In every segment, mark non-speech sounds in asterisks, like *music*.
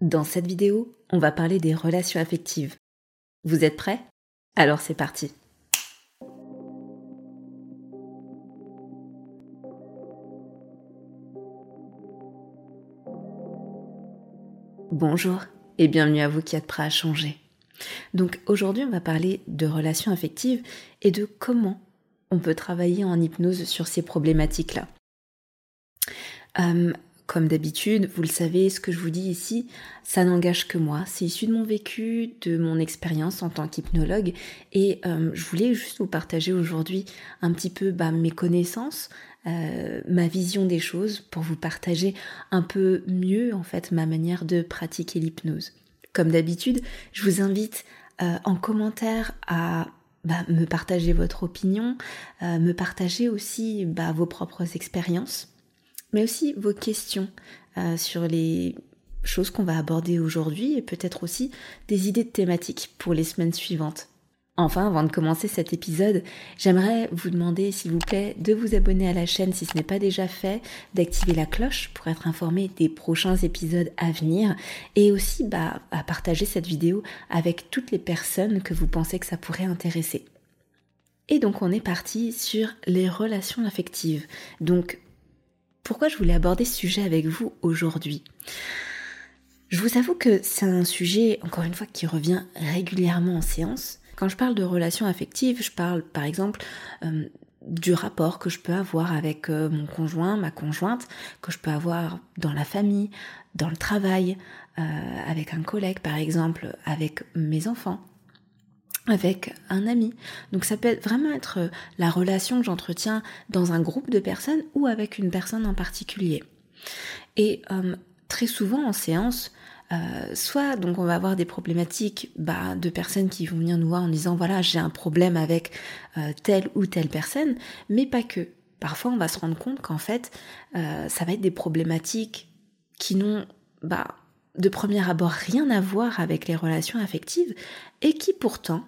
Dans cette vidéo, on va parler des relations affectives. Vous êtes prêts? Alors c'est parti. Bonjour et bienvenue à vous qui êtes prêts à changer. Donc aujourd'hui on va parler de relations affectives et de comment on peut travailler en hypnose sur ces problématiques-là. Euh, comme d'habitude, vous le savez, ce que je vous dis ici, ça n'engage que moi. C'est issu de mon vécu, de mon expérience en tant qu'hypnologue. Et euh, je voulais juste vous partager aujourd'hui un petit peu bah, mes connaissances, euh, ma vision des choses, pour vous partager un peu mieux en fait ma manière de pratiquer l'hypnose. Comme d'habitude, je vous invite euh, en commentaire à bah, me partager votre opinion, me partager aussi bah, vos propres expériences mais aussi vos questions euh, sur les choses qu'on va aborder aujourd'hui et peut-être aussi des idées de thématiques pour les semaines suivantes. Enfin, avant de commencer cet épisode, j'aimerais vous demander, s'il vous plaît, de vous abonner à la chaîne si ce n'est pas déjà fait, d'activer la cloche pour être informé des prochains épisodes à venir et aussi bah, à partager cette vidéo avec toutes les personnes que vous pensez que ça pourrait intéresser. Et donc on est parti sur les relations affectives. Donc pourquoi je voulais aborder ce sujet avec vous aujourd'hui Je vous avoue que c'est un sujet, encore une fois, qui revient régulièrement en séance. Quand je parle de relations affectives, je parle par exemple euh, du rapport que je peux avoir avec euh, mon conjoint, ma conjointe, que je peux avoir dans la famille, dans le travail, euh, avec un collègue par exemple, avec mes enfants avec un ami. Donc ça peut vraiment être euh, la relation que j'entretiens dans un groupe de personnes ou avec une personne en particulier. Et euh, très souvent en séance, euh, soit donc on va avoir des problématiques bah, de personnes qui vont venir nous voir en disant voilà j'ai un problème avec telle ou telle personne, mais pas que. Parfois on va se rendre compte qu'en fait ça va être des problématiques qui n'ont bah, de premier abord rien à voir avec les relations affectives et qui pourtant,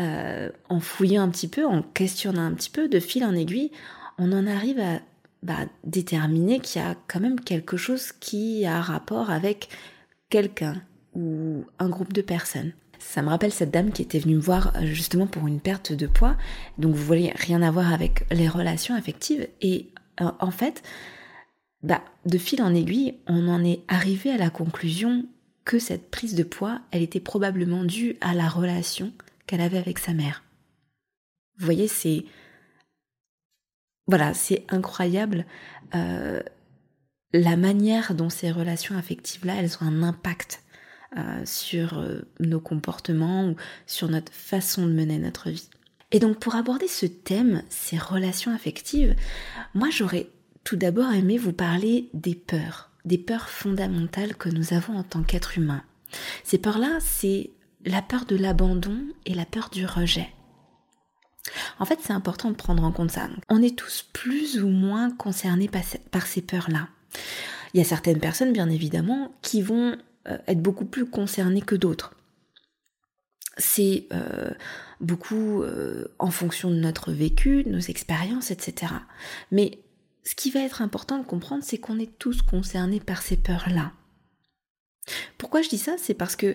euh, en fouillant un petit peu, en questionnant un petit peu, de fil en aiguille, on en arrive à bah, déterminer qu'il y a quand même quelque chose qui a rapport avec quelqu'un ou un groupe de personnes. Ça me rappelle cette dame qui était venue me voir euh, justement pour une perte de poids. Donc vous voyez, rien à voir avec les relations affectives. Et euh, en fait, bah, de fil en aiguille, on en est arrivé à la conclusion que cette prise de poids, elle était probablement due à la relation qu'elle avait avec sa mère. Vous voyez, c'est voilà, c'est incroyable euh, la manière dont ces relations affectives-là, elles ont un impact euh, sur euh, nos comportements ou sur notre façon de mener notre vie. Et donc pour aborder ce thème, ces relations affectives, moi j'aurais tout d'abord aimé vous parler des peurs, des peurs fondamentales que nous avons en tant qu'être humain. Ces peurs-là, c'est la peur de l'abandon et la peur du rejet. En fait, c'est important de prendre en compte ça. On est tous plus ou moins concernés par ces peurs-là. Il y a certaines personnes, bien évidemment, qui vont euh, être beaucoup plus concernées que d'autres. C'est euh, beaucoup euh, en fonction de notre vécu, de nos expériences, etc. Mais ce qui va être important de comprendre, c'est qu'on est tous concernés par ces peurs-là. Pourquoi je dis ça? C'est parce que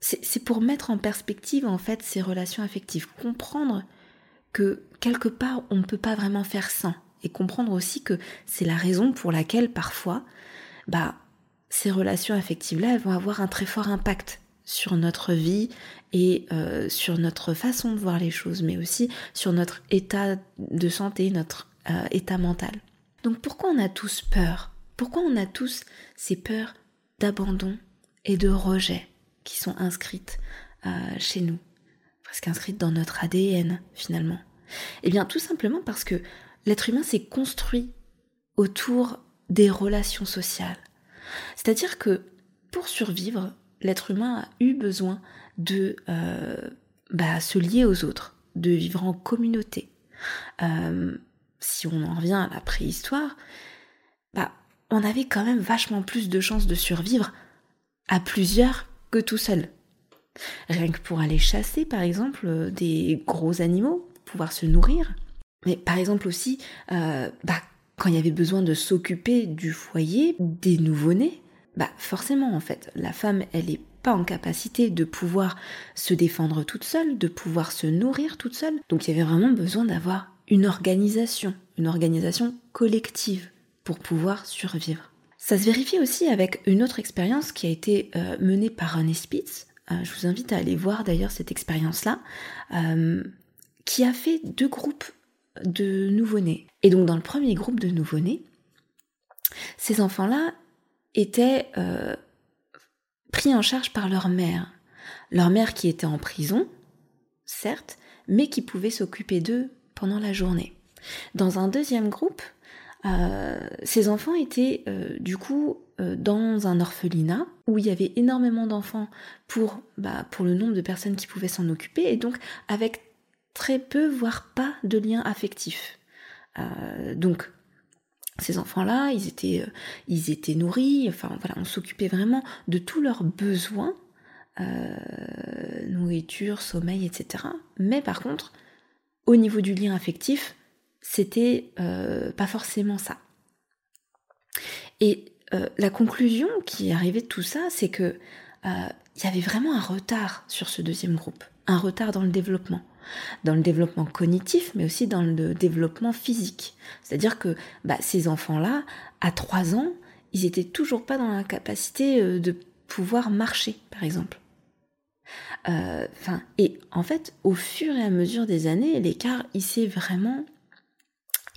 c'est pour mettre en perspective en fait ces relations affectives, comprendre que quelque part on ne peut pas vraiment faire sans, et comprendre aussi que c'est la raison pour laquelle parfois, bah, ces relations affectives-là, elles vont avoir un très fort impact sur notre vie et euh, sur notre façon de voir les choses, mais aussi sur notre état de santé, notre euh, état mental. Donc pourquoi on a tous peur? Pourquoi on a tous ces peurs d'abandon et de rejet? Qui sont inscrites euh, chez nous, presque inscrites dans notre ADN finalement. Eh bien tout simplement parce que l'être humain s'est construit autour des relations sociales. C'est-à-dire que pour survivre, l'être humain a eu besoin de euh, bah, se lier aux autres, de vivre en communauté. Si on en revient à la préhistoire, bah, on avait quand même vachement plus de chances de survivre à plusieurs que tout seul. Rien que pour aller chasser, par exemple, euh, des gros animaux, pouvoir se nourrir. Mais par exemple aussi, euh, bah, quand il y avait besoin de s'occuper du foyer, des nouveau-nés, bah forcément en fait, la femme, elle n'est pas en capacité de pouvoir se défendre toute seule, de pouvoir se nourrir toute seule. Donc il y avait vraiment besoin d'avoir une organisation, une organisation collective pour pouvoir survivre. Ça se vérifie aussi avec une autre expérience qui a été euh, menée par René Spitz. Euh, je vous invite à aller voir d'ailleurs cette expérience-là, euh, qui a fait deux groupes de nouveau-nés. Et donc dans le premier groupe de nouveau-nés, ces enfants-là étaient pris en charge par leur mère. Leur mère qui était en prison, certes, mais qui pouvait s'occuper d'eux pendant la journée. Dans un deuxième groupe, ces enfants étaient euh, du coup dans un orphelinat où il y avait énormément d'enfants pour, bah, pour le nombre de personnes qui pouvaient s'en occuper et donc avec très peu, voire pas de lien affectif. donc ces enfants-là, ils étaient, euh, ils étaient nourris, enfin voilà, on s'occupait vraiment de tous leurs besoins, euh, nourriture, sommeil, etc. Mais par contre, au niveau du lien affectif, c'était euh, pas forcément ça. Et la conclusion qui est arrivée de tout ça, c'est que il y avait vraiment un retard sur ce deuxième groupe, un retard dans le développement dans le développement cognitif, mais aussi dans le développement physique. C'est-à-dire que bah, ces enfants-là, à 3 ans, ils étaient toujours pas dans la capacité euh, de pouvoir marcher, par exemple. Euh, et en fait, au fur et à mesure des années, l'écart, il s'est vraiment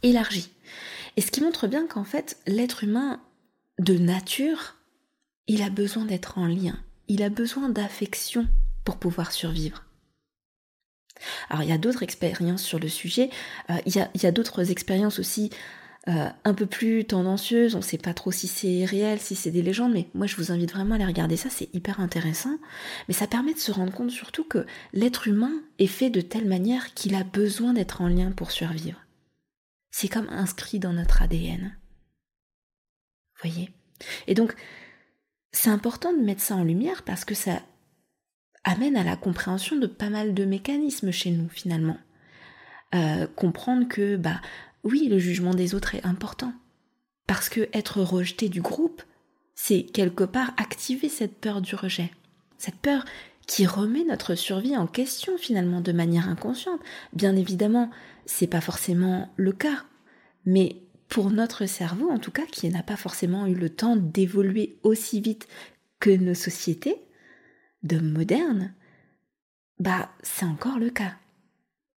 Et ce qui montre bien qu'en fait, l'être humain de nature, il a besoin d'être en lien, il a besoin d'affection pour pouvoir survivre. Alors il y a d'autres expériences sur le sujet, euh, il y a, d'autres expériences aussi euh, un peu plus tendancieuses, on ne sait pas trop si c'est réel, si c'est des légendes, mais moi je vous invite vraiment à aller regarder ça, c'est hyper intéressant. Mais ça permet de se rendre compte surtout que l'être humain est fait de telle manière qu'il a besoin d'être en lien pour survivre. C'est comme inscrit dans notre ADN. Voyez? Et donc, c'est important de mettre ça en lumière parce que ça amène à la compréhension de pas mal de mécanismes chez nous finalement. Euh, comprendre que bah oui, le jugement des autres est important. Parce que être rejeté du groupe, c'est quelque part activer cette peur du rejet. Cette peur qui remet notre survie en question finalement de manière inconsciente. Bien évidemment, c'est pas forcément le cas, mais pour notre cerveau en tout cas qui n'a pas forcément eu le temps d'évoluer aussi vite que nos sociétés, de moderne, bah c'est encore le cas.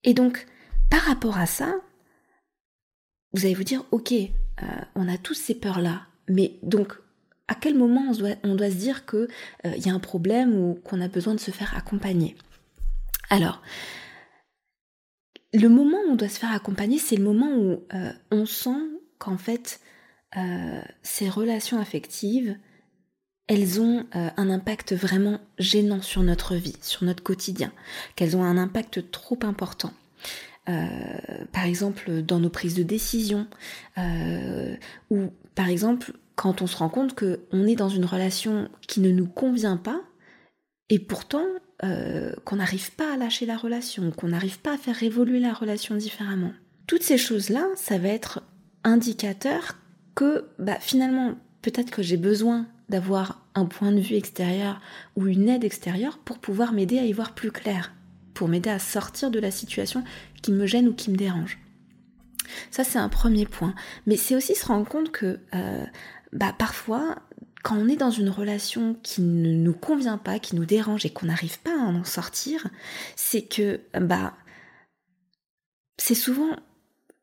Et donc, par rapport à ça, vous allez vous dire, ok, euh, on a tous ces peurs-là, mais donc à quel moment on doit, se dire qu'il euh, y a un problème ou qu'on a besoin de se faire accompagner? Alors, le moment où on doit se faire accompagner, c'est le moment où euh, on sent qu'en fait, ces relations affectives, elles ont euh, un impact vraiment gênant sur notre vie, sur notre quotidien, qu'elles ont un impact trop important. Euh, par exemple dans nos prises de décision, euh, ou par exemple quand on se rend compte qu'on est dans une relation qui ne nous convient pas, et pourtant qu'on n'arrive pas à lâcher la relation, qu'on n'arrive pas à faire évoluer la relation différemment. Toutes ces choses-là, ça va être indicateur que bah, finalement, peut-être que j'ai besoin d'avoir un point de vue extérieur ou une aide extérieure pour pouvoir m'aider à y voir plus clair, pour m'aider à sortir de la situation qui me gêne ou qui me dérange. Ça, c'est un premier point. Mais c'est aussi se rendre compte que euh, bah, parfois, quand on est dans une relation qui ne nous convient pas, qui nous dérange et qu'on n'arrive pas à en sortir, c'est que bah, c'est souvent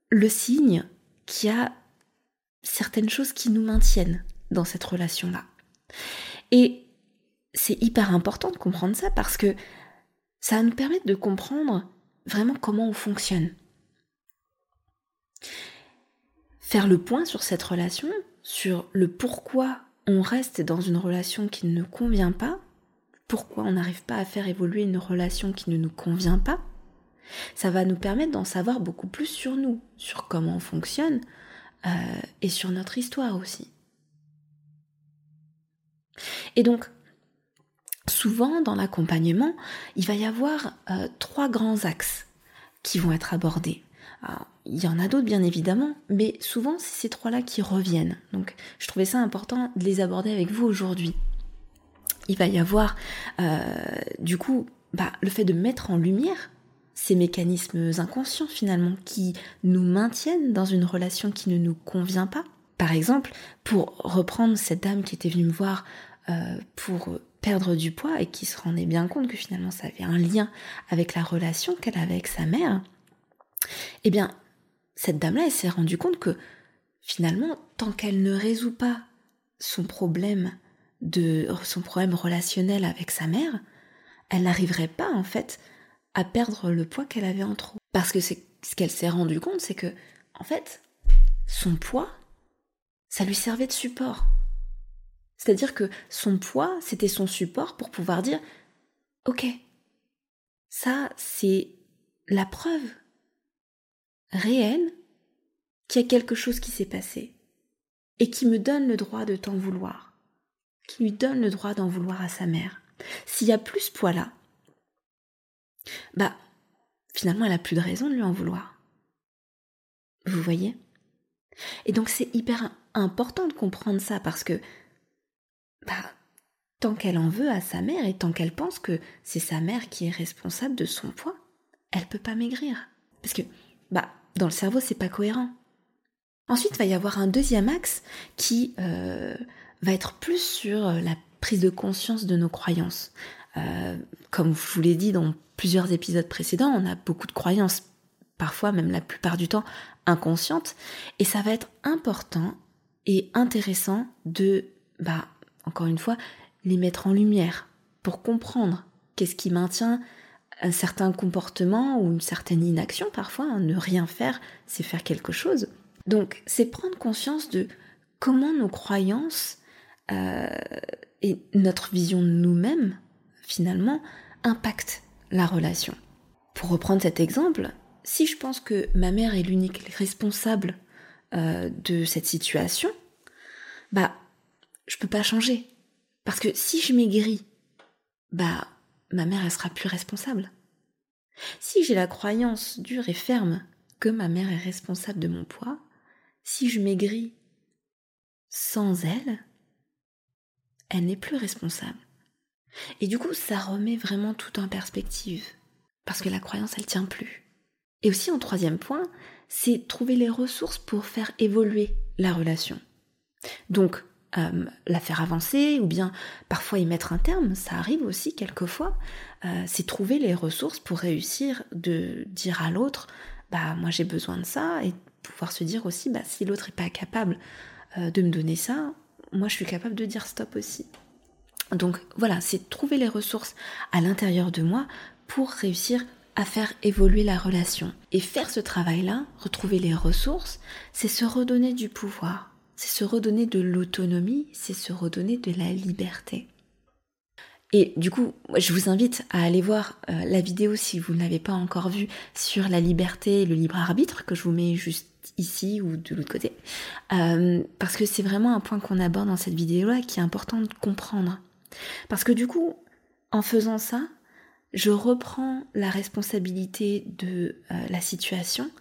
le signe qu'il y a certaines choses qui nous maintiennent dans cette relation-là. Et c'est hyper important de comprendre ça parce que ça va nous permettre de comprendre vraiment comment on fonctionne. Faire le point sur cette relation, sur le pourquoi on reste dans une relation qui ne convient pas, pourquoi on n'arrive pas à faire évoluer une relation qui ne nous convient pas, ça va nous permettre d'en savoir beaucoup plus sur nous, sur comment on fonctionne euh, et sur notre histoire aussi. Et donc, souvent dans l'accompagnement, il va y avoir euh, trois grands axes qui vont être abordés. Il y en a d'autres bien évidemment, mais souvent c'est ces trois-là qui reviennent. Donc je trouvais ça important de les aborder avec vous aujourd'hui. Il va y avoir euh, du coup bah, le fait de mettre en lumière ces mécanismes inconscients finalement qui nous maintiennent dans une relation qui ne nous convient pas. Par exemple, pour reprendre cette dame qui était venue me voir euh, pour perdre du poids et qui se rendait bien compte que finalement ça avait un lien avec la relation qu'elle avait avec sa mère, eh bien, cette dame-là, elle s'est rendue compte que finalement, tant qu'elle ne résout pas son problème de son problème relationnel avec sa mère, elle n'arriverait pas en fait à perdre le poids qu'elle avait en trop. Parce que ce qu'elle s'est rendue compte, c'est que en fait, son poids, ça lui servait de support. C'est-à-dire que son poids, c'était son support pour pouvoir dire OK, ça, c'est la preuve réelle qu'il a quelque chose qui s'est passé et qui me donne le droit de t'en vouloir, qui lui donne le droit d'en vouloir à sa mère. S'il y a plus ce poids-là, bah, finalement, elle a plus de raison de lui en vouloir. Vous voyez? Et donc, c'est hyper important de comprendre ça parce que, bah, tant qu'elle en veut à sa mère et tant qu'elle pense que c'est sa mère qui est responsable de son poids, elle peut pas maigrir. Parce que, bah, dans le cerveau, c'est pas cohérent. Ensuite, il va y avoir un deuxième axe qui euh, va être plus sur la prise de conscience de nos croyances. Euh, comme je vous l'ai dit dans plusieurs épisodes précédents, on a beaucoup de croyances, parfois même la plupart du temps inconscientes, et ça va être important et intéressant de, bah, encore une fois, les mettre en lumière pour comprendre qu'est-ce qui maintient un certain comportement ou une certaine inaction parfois. Hein. ne rien faire, c'est faire quelque chose. Donc, c'est prendre conscience de comment nos croyances euh, et notre vision de nous-mêmes finalement, impacte la relation. Pour reprendre cet exemple, si je pense que ma mère est l'unique responsable euh, de cette situation, bah, je peux pas changer. Parce que si je maigris, bah, ma mère, elle sera plus responsable. Si j'ai la croyance dure et ferme que ma mère est responsable de mon poids, si je maigris sans elle, elle n'est plus responsable. Et du coup, ça remet vraiment tout en perspective. Parce que la croyance, elle tient plus. Et aussi, en troisième point, c'est trouver les ressources pour faire évoluer la relation. Donc, euh, la faire avancer ou bien parfois y mettre un terme, ça arrive aussi quelquefois, euh, c'est trouver les ressources pour réussir de dire à l'autre, bah moi j'ai besoin de ça et pouvoir se dire aussi, bah si l'autre n'est pas capable euh, de me donner ça, moi je suis capable de dire stop aussi. Donc voilà, c'est trouver les ressources à l'intérieur de moi pour réussir à faire évoluer la relation. Et faire ce travail-là, retrouver les ressources, c'est se redonner du pouvoir, c'est se redonner de l'autonomie, c'est se redonner de la liberté. Et du coup, je vous invite à aller voir euh, la vidéo si vous ne l'avez pas encore vue sur la liberté et le libre arbitre que je vous mets juste ici ou de l'autre côté. Euh, parce que c'est vraiment un point qu'on aborde dans cette vidéo-là qui est important de comprendre. Parce que du coup, en faisant ça, je reprends la responsabilité de euh, la situation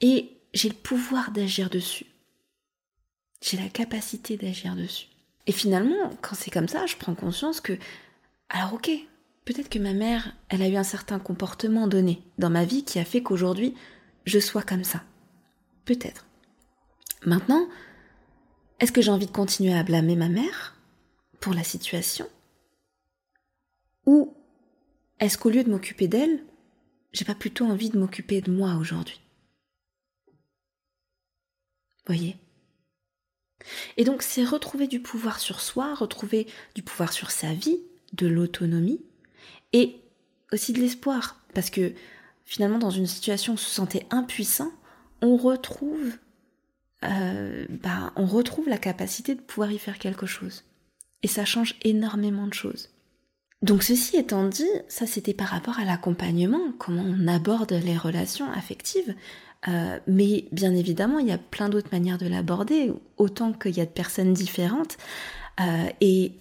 et j'ai le pouvoir d'agir dessus. J'ai la capacité d'agir dessus. Et finalement, quand c'est comme ça, je prends conscience que, alors ok, peut-être que ma mère, elle a eu un certain comportement donné dans ma vie qui a fait qu'aujourd'hui, je sois comme ça. Peut-être. Maintenant, est-ce que j'ai envie de continuer à blâmer ma mère pour la situation? Ou est-ce qu'au lieu de m'occuper d'elle, j'ai pas plutôt envie de m'occuper de moi aujourd'hui? Voyez? Et donc c'est retrouver du pouvoir sur soi, retrouver du pouvoir sur sa vie, de l'autonomie et aussi de l'espoir parce que finalement dans une situation où on se sentait impuissant, on retrouve euh, bah, on retrouve la capacité de pouvoir y faire quelque chose. Et ça change énormément de choses. Donc ceci étant dit, ça c'était par rapport à l'accompagnement, comment on aborde les relations affectives. Euh, mais bien évidemment, il y a plein d'autres manières de l'aborder, autant qu'il y a de personnes différentes. Euh, et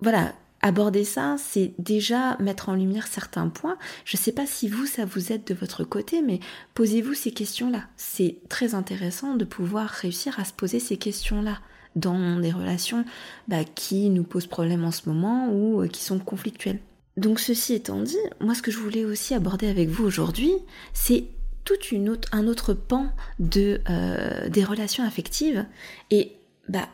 voilà, aborder ça, c'est déjà mettre en lumière certains points. Je ne sais pas si vous, ça vous aide de votre côté, mais posez-vous ces questions-là. C'est très intéressant de pouvoir réussir à se poser ces questions-là dans des relations bah, qui nous posent problème en ce moment ou euh, qui sont conflictuelles. Donc ceci étant dit, moi ce que je voulais aussi aborder avec vous aujourd'hui, c'est tout un autre pan de, euh, des relations affectives et bah,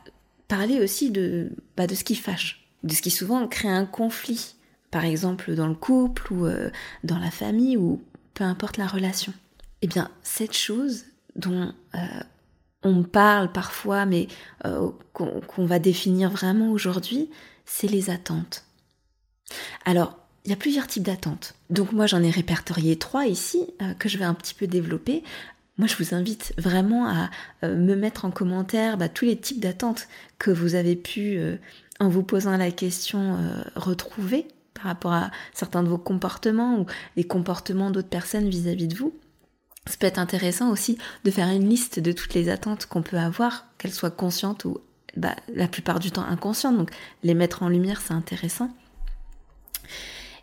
parler aussi de, bah, de ce qui fâche, de ce qui souvent crée un conflit, par exemple dans le couple ou euh, dans la famille ou peu importe la relation. Eh bien, cette chose dont on parle parfois, mais euh, qu'on va définir vraiment aujourd'hui, c'est les attentes. Alors, il y a plusieurs types d'attentes. Donc moi, j'en ai répertorié trois ici euh, que je vais un petit peu développer. Moi, je vous invite vraiment à euh, me mettre en commentaire bah, tous les types d'attentes que vous avez pu, en vous posant la question, retrouver par rapport à certains de vos comportements ou les comportements d'autres personnes vis à -vis de vous. Ça peut être intéressant aussi de faire une liste de toutes les attentes qu'on peut avoir, qu'elles soient conscientes ou bah, la plupart du temps inconscientes. Donc les mettre en lumière, c'est intéressant.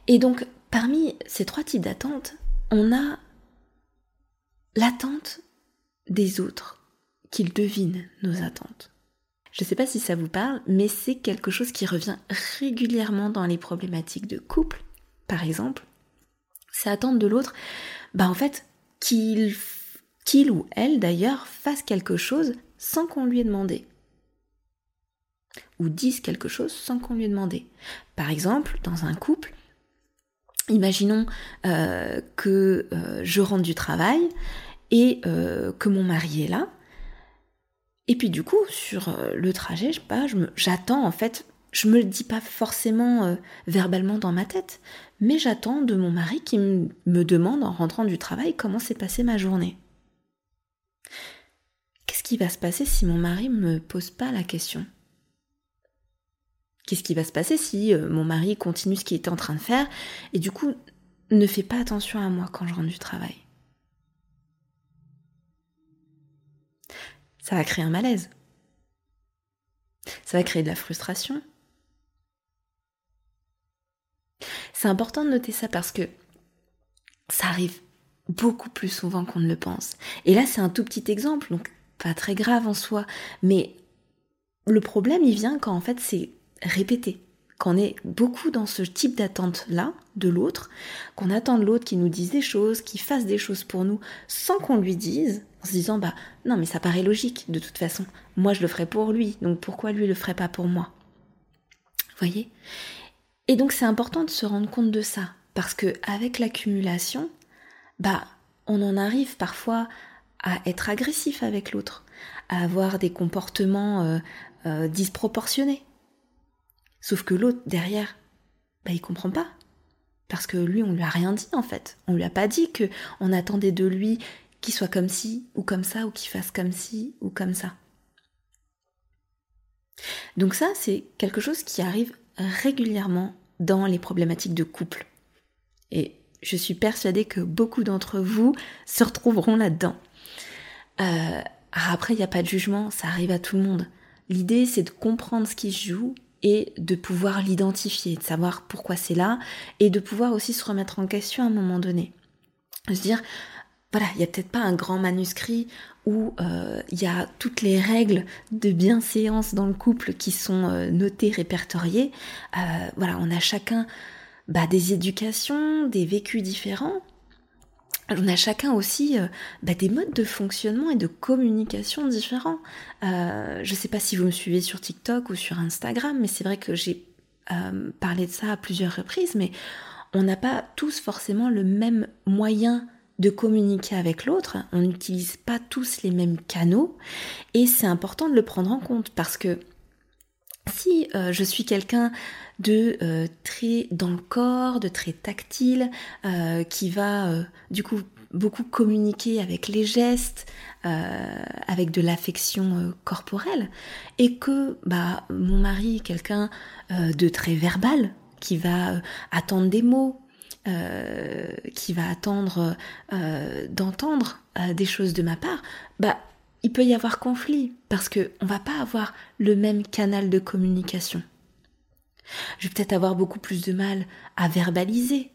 Et donc parmi ces trois types d'attentes, on a l'attente des autres, qu'ils devinent nos attentes. Je ne sais pas si ça vous parle, mais c'est quelque chose qui revient régulièrement dans les problématiques de couple, par exemple. C'est attendre de l'autre, bah en fait, qu'il qu'il ou elle d'ailleurs fasse quelque chose sans qu'on lui ait demandé. Ou dise quelque chose sans qu'on lui ait demandé. Par exemple, dans un couple, imaginons euh, que euh, je rentre du travail et euh, que mon mari est là. Et puis du coup, sur le trajet, je j'attends en fait je me le dis pas forcément verbalement dans ma tête, mais j'attends de mon mari qui me demande en rentrant du travail comment s'est passée ma journée. Qu'est-ce qui va se passer si mon mari me pose pas la question? Qu'est-ce qui va se passer si euh, mon mari continue ce qu'il était en train de faire et du coup ne fait pas attention à moi quand je rentre du travail Ça va créer un malaise. Ça va créer de la frustration, C'est important de noter ça parce que ça arrive beaucoup plus souvent qu'on ne le pense. Et là, c'est un tout petit exemple, donc pas très grave en soi, mais le problème, il vient quand en fait c'est répété, qu'on est beaucoup dans ce type d'attente-là de l'autre, qu'on attend de l'autre qu'il nous dise des choses, qu'il fasse des choses pour nous sans qu'on lui dise, en se disant bah non mais ça paraît logique de toute façon, moi je le ferai pour lui, donc pourquoi lui le ferait pas pour moi? Voyez? Et donc c'est important de se rendre compte de ça, parce que avec l'accumulation, bah on en arrive parfois à être agressif avec l'autre, à avoir des comportements euh, euh, disproportionnés. Sauf que l'autre derrière, bah il comprend pas, parce que lui on lui a rien dit en fait, on lui a pas dit que on attendait de lui qu'il soit comme ci ou comme ça ou qu'il fasse comme ci ou comme ça. Donc ça c'est quelque chose qui arrive régulièrement dans les problématiques de couple. Et je suis persuadée que beaucoup d'entre vous se retrouveront là-dedans. Euh, après, il n'y a pas de jugement, ça arrive à tout le monde. L'idée, c'est de comprendre ce qui se joue et de pouvoir l'identifier, de savoir pourquoi c'est là, et de pouvoir aussi se remettre en question à un moment donné. Se dire, voilà, il n'y a peut-être pas un grand manuscrit où euh, il y a toutes les règles de bienséance dans le couple qui sont euh, notées, répertoriées. Euh, voilà, on a chacun bah, des éducations, des vécus différents. On a chacun aussi bah, des modes de fonctionnement et de communication différents. je ne sais pas si vous me suivez sur TikTok ou sur Instagram, mais c'est vrai que j'ai parlé de ça à plusieurs reprises, mais on n'a pas tous forcément le même moyen de communiquer avec l'autre, on n'utilise pas tous les mêmes canaux et c'est important de le prendre en compte parce que si euh, je suis quelqu'un de euh, très dans le corps, de très tactile, euh, qui va du coup beaucoup communiquer avec les gestes, avec de l'affection corporelle, et que bah mon mari est quelqu'un de très verbal, qui va attendre des mots, euh, qui va attendre euh, d'entendre euh, des choses de ma part, bah il peut y avoir conflit parce que on va pas avoir le même canal de communication. Je vais peut-être avoir beaucoup plus de mal à verbaliser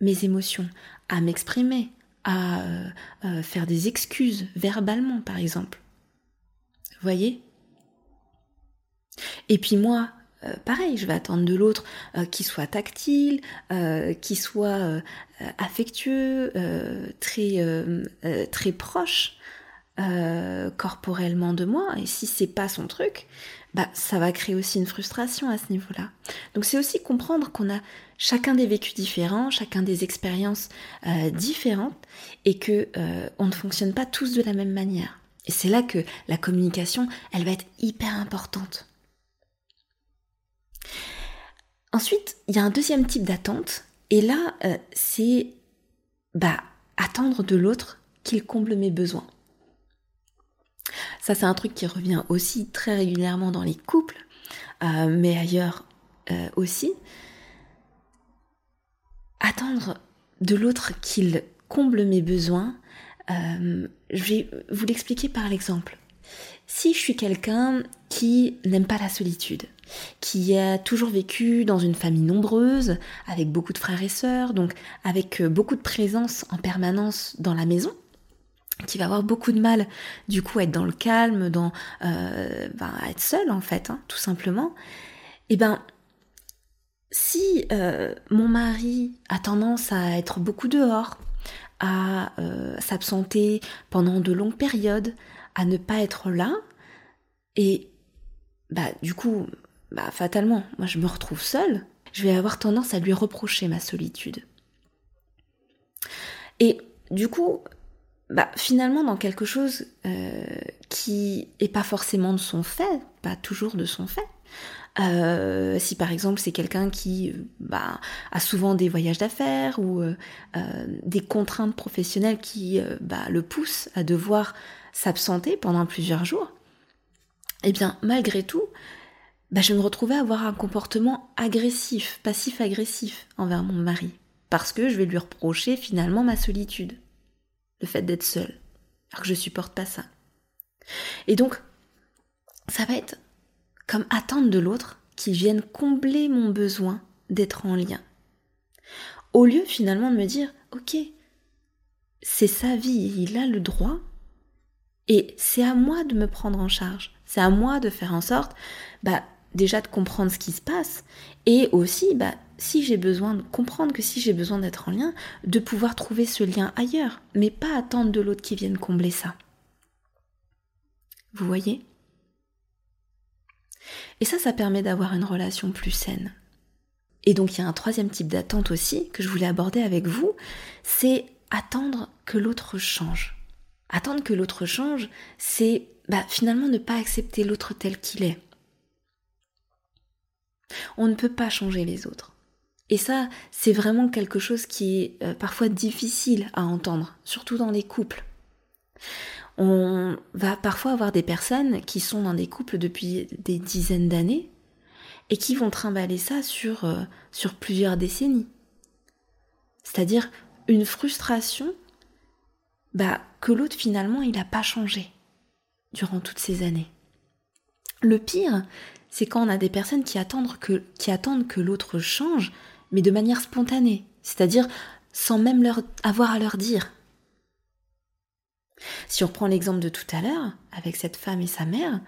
mes émotions, à m'exprimer, à euh, euh, faire des excuses verbalement, par exemple. Vous voyez? Et puis moi, euh, pareil, je vais attendre de l'autre qu'il soit tactile, qu'il soit affectueux, très, très proche corporellement de moi. Et si c'est pas son truc, bah, ça va créer aussi une frustration à ce niveau-là. Donc c'est aussi comprendre qu'on a chacun des vécus différents, chacun des expériences euh, différentes, et que euh, on ne fonctionne pas tous de la même manière. Et c'est là que la communication, elle va être hyper importante. Ensuite, il y a un deuxième type d'attente, et là, euh, c'est bah, attendre de l'autre qu'il comble mes besoins. Ça, c'est un truc qui revient aussi très régulièrement dans les couples, euh, mais ailleurs euh, aussi. Attendre de l'autre qu'il comble mes besoins, euh, je vais vous l'expliquer par l'exemple. Si je suis quelqu'un qui n'aime pas la solitude, qui a toujours vécu dans une famille nombreuse, avec beaucoup de frères et sœurs, donc avec beaucoup de présence en permanence dans la maison, qui va avoir beaucoup de mal du coup à être dans le calme, dans euh, ben, à être seul en fait, hein, tout simplement. Et eh ben si euh, mon mari a tendance à être beaucoup dehors, à euh, s'absenter pendant de longues périodes, à ne pas être là, et bah du coup, bah fatalement, moi je me retrouve seule, je vais avoir tendance à lui reprocher ma solitude. Et du coup, bah, finalement dans quelque chose euh, qui est pas forcément de son fait, pas toujours de son fait. Euh, si par exemple c'est quelqu'un qui bah, a souvent des voyages d'affaires ou euh, des contraintes professionnelles qui bah, le poussent à devoir s'absenter pendant plusieurs jours, eh bien malgré tout, bah, je me retrouvais à avoir un comportement agressif, passif-agressif envers mon mari, parce que je vais lui reprocher finalement ma solitude le fait d'être seule, alors que je supporte pas ça. Et donc, ça va être comme attendre de l'autre qui vienne combler mon besoin d'être en lien. Au lieu finalement de me dire, ok, c'est sa vie, il a le droit, et c'est à moi de me prendre en charge, c'est à moi de faire en sorte, bah, déjà de comprendre ce qui se passe, et aussi, bah, si j'ai besoin de comprendre que si j'ai besoin d'être en lien, de pouvoir trouver ce lien ailleurs, mais pas attendre de l'autre qui vienne combler ça. Vous voyez? Et ça, ça permet d'avoir une relation plus saine. Et donc il y a un troisième type d'attente aussi que je voulais aborder avec vous, c'est attendre que l'autre change. Attendre que l'autre change, c'est bah, finalement ne pas accepter l'autre tel qu'il est. On ne peut pas changer les autres. Et ça, c'est vraiment quelque chose qui est euh, parfois difficile à entendre, surtout dans les couples. On va parfois avoir des personnes qui sont dans des couples depuis des dizaines d'années et qui vont trimballer ça sur, euh, plusieurs décennies. C'est-à-dire une frustration bah, que l'autre finalement il n'a pas changé durant toutes ces années. Le pire, c'est quand on a des personnes qui attendent que, l'autre change mais de manière spontanée, c'est-à-dire sans même leur avoir à leur dire. Si on reprend l'exemple de tout à l'heure, avec cette femme et sa mère,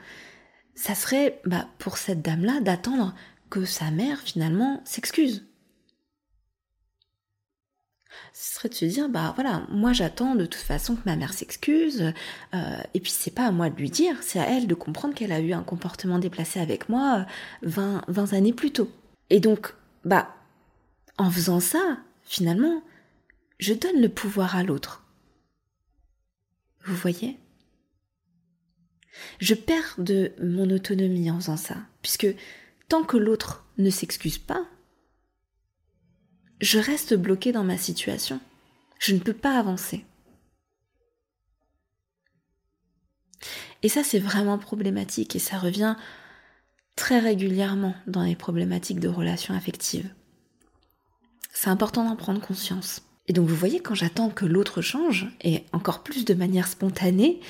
ça serait bah, pour cette dame-là d'attendre que sa mère finalement s'excuse. Ce serait de se dire, bah voilà, moi j'attends de toute façon que ma mère s'excuse, euh, et puis c'est pas à moi de lui dire, c'est à elle de comprendre qu'elle a eu un comportement déplacé avec moi 20, 20 années plus tôt. Et donc, bah, en faisant ça, finalement, je donne le pouvoir à l'autre. Vous voyez? Je perds de mon autonomie en faisant ça, puisque tant que l'autre ne s'excuse pas, je reste bloqué dans ma situation. Je ne peux pas avancer. Et ça, c'est vraiment problématique et ça revient très régulièrement dans les problématiques de relations affectives. C'est important d'en prendre conscience. Et donc vous voyez, quand j'attends que l'autre change, et encore plus de manière spontanée,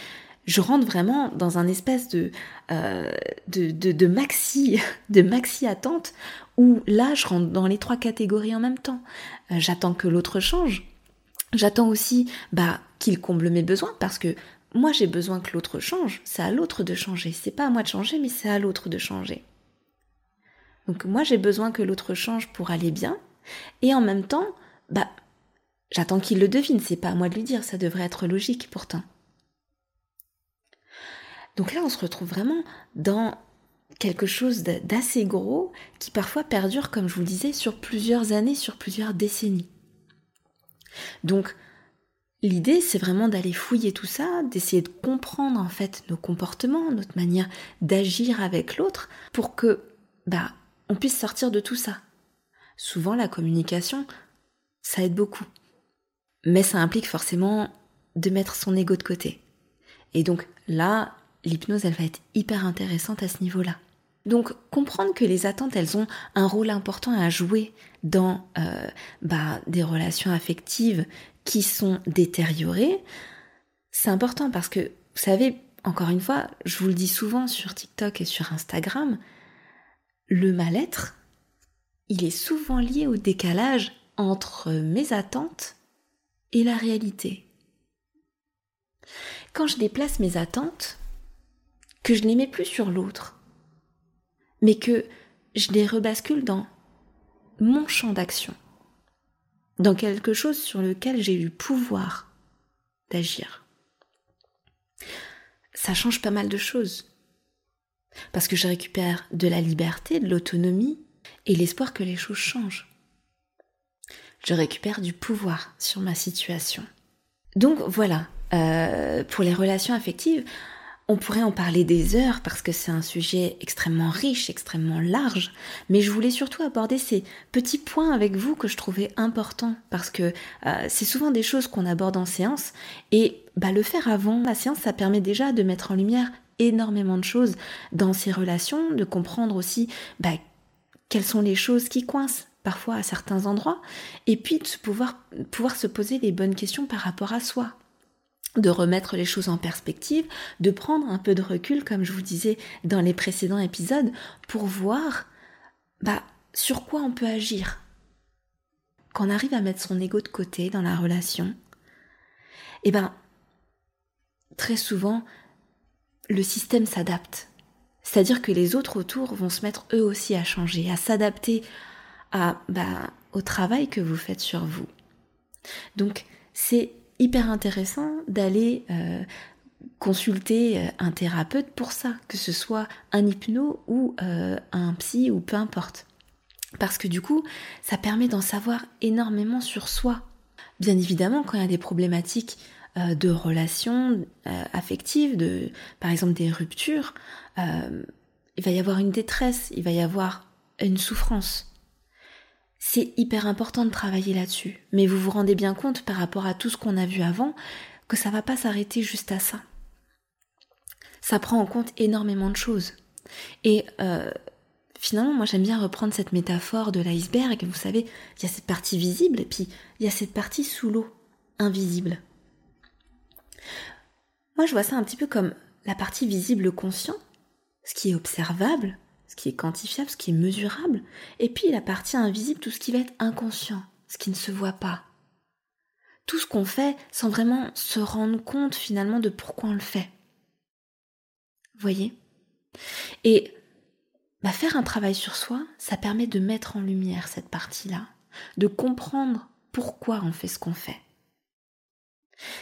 je rentre vraiment dans un espèce de, euh, de, de, maxi, *laughs* de maxi attente où là, je rentre dans les trois catégories en même temps. Euh, j'attends que l'autre change. J'attends aussi bah, qu'il comble mes besoins parce que moi j'ai besoin que l'autre change. C'est à l'autre de changer. C'est pas à moi de changer, mais c'est à l'autre de changer. Donc moi j'ai besoin que l'autre change pour aller bien. Et en même temps, bah, j'attends qu'il le devine. C'est pas à moi de lui dire. Ça devrait être logique pourtant. Donc là, on se retrouve vraiment dans quelque chose d'assez gros qui parfois perdure, comme je vous le disais, sur plusieurs années, sur plusieurs décennies. Donc, l'idée, c'est vraiment d'aller fouiller tout ça, d'essayer de comprendre en fait nos comportements, notre manière d'agir avec l'autre, pour que, bah, on puisse sortir de tout ça. Souvent, la communication, ça aide beaucoup. Mais ça implique forcément de mettre son ego de côté. Et donc là, l'hypnose, elle va être hyper intéressante à ce niveau-là. Donc comprendre que les attentes, elles ont un rôle important à jouer dans euh, bah, des relations affectives qui sont détériorées, c'est important parce que, vous savez, encore une fois, je vous le dis souvent sur TikTok et sur Instagram, le mal-être, il est souvent lié au décalage entre mes attentes et la réalité. Quand je déplace mes attentes, que je mets plus sur l'autre, mais que je les rebascule dans mon champ d'action, dans quelque chose sur lequel j'ai eu pouvoir d'agir. Ça change pas mal de choses. Parce que je récupère de la liberté, de l'autonomie et l'espoir que les choses changent. Je récupère du pouvoir sur ma situation. Donc voilà, euh, pour les relations affectives, on pourrait en parler des heures parce que c'est un sujet extrêmement riche, extrêmement large, mais je voulais surtout aborder ces petits points avec vous que je trouvais importants parce que euh, c'est souvent des choses qu'on aborde en séance et bah, le faire avant la séance, ça permet déjà de mettre en lumière énormément de choses dans ces relations, de comprendre aussi bah, quelles sont les choses qui coincent parfois à certains endroits, et puis de pouvoir, pouvoir se poser les bonnes questions par rapport à soi de remettre les choses en perspective, de prendre un peu de recul, comme je vous disais dans les précédents épisodes, pour voir bah, sur quoi on peut agir. Quand on arrive à mettre son ego de côté dans la relation, eh ben, très souvent, le système s'adapte. C'est-à-dire que les autres autour vont se mettre eux aussi à changer, à s'adapter à, bah, au travail que vous faites sur vous. Donc, c'est hyper intéressant d'aller euh, consulter euh, un thérapeute pour ça, que ce soit un hypno ou euh, un psy ou peu importe. Parce que du coup, ça permet d'en savoir énormément sur soi. Bien évidemment, quand il y a des problématiques de relations affectives, de, par exemple des ruptures, il va y avoir une détresse, il va y avoir une souffrance. C'est hyper important de travailler là-dessus. Mais vous vous rendez bien compte par rapport à tout ce qu'on a vu avant que ça va pas s'arrêter juste à ça. Ça prend en compte énormément de choses. Et euh, finalement, moi j'aime bien reprendre cette métaphore de l'iceberg. Vous savez, il y a cette partie visible et puis il y a cette partie sous l'eau, invisible. Moi je vois ça un petit peu comme la partie visible conscient, ce qui est observable, ce qui est quantifiable, ce qui est mesurable, et puis la partie invisible, tout ce qui va être inconscient, ce qui ne se voit pas. Tout ce qu'on fait sans vraiment se rendre compte finalement de pourquoi on le fait. Voyez? Et bah, faire un travail sur soi, ça permet de mettre en lumière cette partie-là, de comprendre pourquoi on fait ce qu'on fait.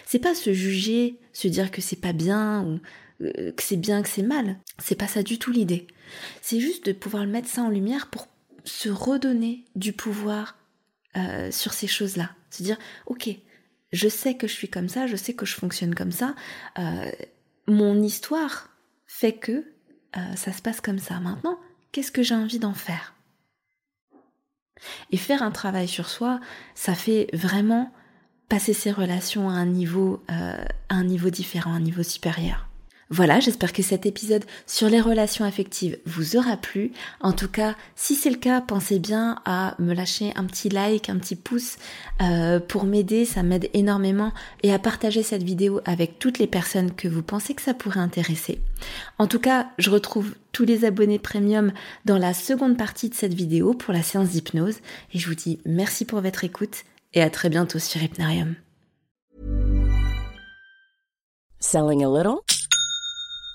C'est pas se juger, se dire que c'est pas bien ou que c'est bien, que c'est mal. C'est pas ça du tout l'idée. C'est juste de pouvoir mettre ça en lumière pour se redonner du pouvoir euh, sur ces choses-là. Se dire, ok, je sais que je suis comme ça, je sais que je fonctionne comme ça. Euh, mon histoire fait que ça se passe comme ça. Maintenant, qu'est-ce que j'ai envie d'en faire? Et faire un travail sur soi, ça fait vraiment passer ses relations à un niveau, à un niveau différent, à un niveau supérieur. Voilà, j'espère que cet épisode sur les relations affectives vous aura plu. En tout cas, si c'est le cas, pensez bien à me lâcher un petit like, un petit pouce euh, pour m'aider, ça m'aide énormément, et à partager cette vidéo avec toutes les personnes que vous pensez que ça pourrait intéresser. En tout cas, je retrouve tous les abonnés premium dans la seconde partie de cette vidéo pour la séance d'hypnose, et je vous dis merci pour votre écoute, et à très bientôt sur Hypnarium. Selling a little